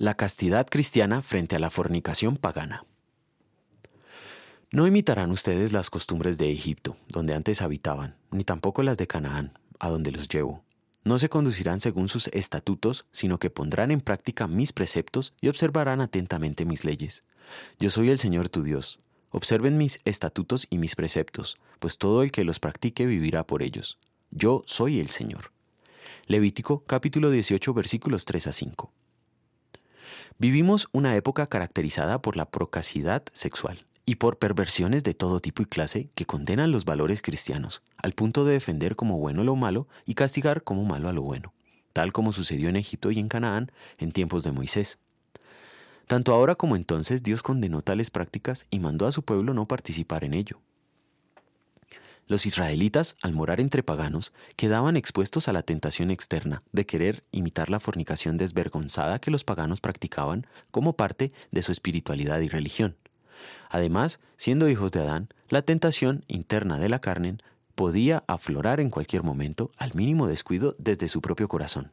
La castidad cristiana frente a la fornicación pagana. No imitarán ustedes las costumbres de Egipto, donde antes habitaban, ni tampoco las de Canaán, a donde los llevo. No se conducirán según sus estatutos, sino que pondrán en práctica mis preceptos y observarán atentamente mis leyes. Yo soy el Señor tu Dios. Observen mis estatutos y mis preceptos, pues todo el que los practique vivirá por ellos. Yo soy el Señor. Levítico capítulo 18 versículos 3 a 5. Vivimos una época caracterizada por la procacidad sexual y por perversiones de todo tipo y clase que condenan los valores cristianos, al punto de defender como bueno lo malo y castigar como malo a lo bueno, tal como sucedió en Egipto y en Canaán en tiempos de Moisés. Tanto ahora como entonces Dios condenó tales prácticas y mandó a su pueblo no participar en ello. Los israelitas, al morar entre paganos, quedaban expuestos a la tentación externa de querer imitar la fornicación desvergonzada que los paganos practicaban como parte de su espiritualidad y religión. Además, siendo hijos de Adán, la tentación interna de la carne podía aflorar en cualquier momento al mínimo descuido desde su propio corazón.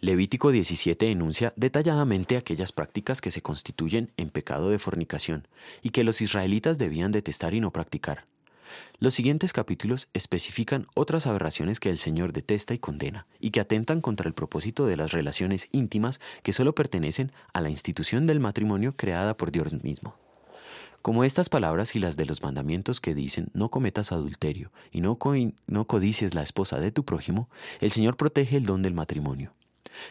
Levítico 17 enuncia detalladamente aquellas prácticas que se constituyen en pecado de fornicación y que los israelitas debían detestar y no practicar. Los siguientes capítulos especifican otras aberraciones que el Señor detesta y condena, y que atentan contra el propósito de las relaciones íntimas que solo pertenecen a la institución del matrimonio creada por Dios mismo. Como estas palabras y las de los mandamientos que dicen no cometas adulterio y no, no codicies la esposa de tu prójimo, el Señor protege el don del matrimonio.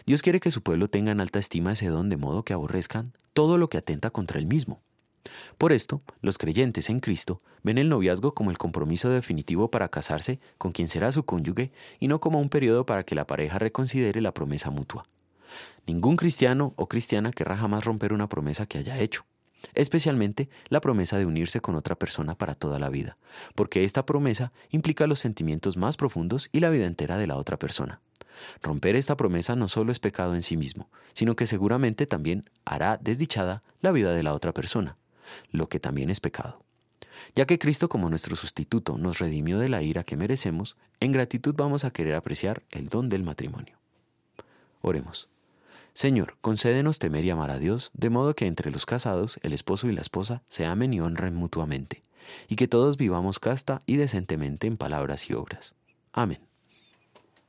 Dios quiere que su pueblo tenga en alta estima ese don de modo que aborrezcan todo lo que atenta contra él mismo. Por esto, los creyentes en Cristo ven el noviazgo como el compromiso definitivo para casarse con quien será su cónyuge y no como un periodo para que la pareja reconsidere la promesa mutua. Ningún cristiano o cristiana querrá jamás romper una promesa que haya hecho, especialmente la promesa de unirse con otra persona para toda la vida, porque esta promesa implica los sentimientos más profundos y la vida entera de la otra persona. Romper esta promesa no solo es pecado en sí mismo, sino que seguramente también hará desdichada la vida de la otra persona lo que también es pecado. Ya que Cristo como nuestro sustituto nos redimió de la ira que merecemos, en gratitud vamos a querer apreciar el don del matrimonio. Oremos. Señor, concédenos temer y amar a Dios, de modo que entre los casados el esposo y la esposa se amen y honren mutuamente, y que todos vivamos casta y decentemente en palabras y obras. Amén.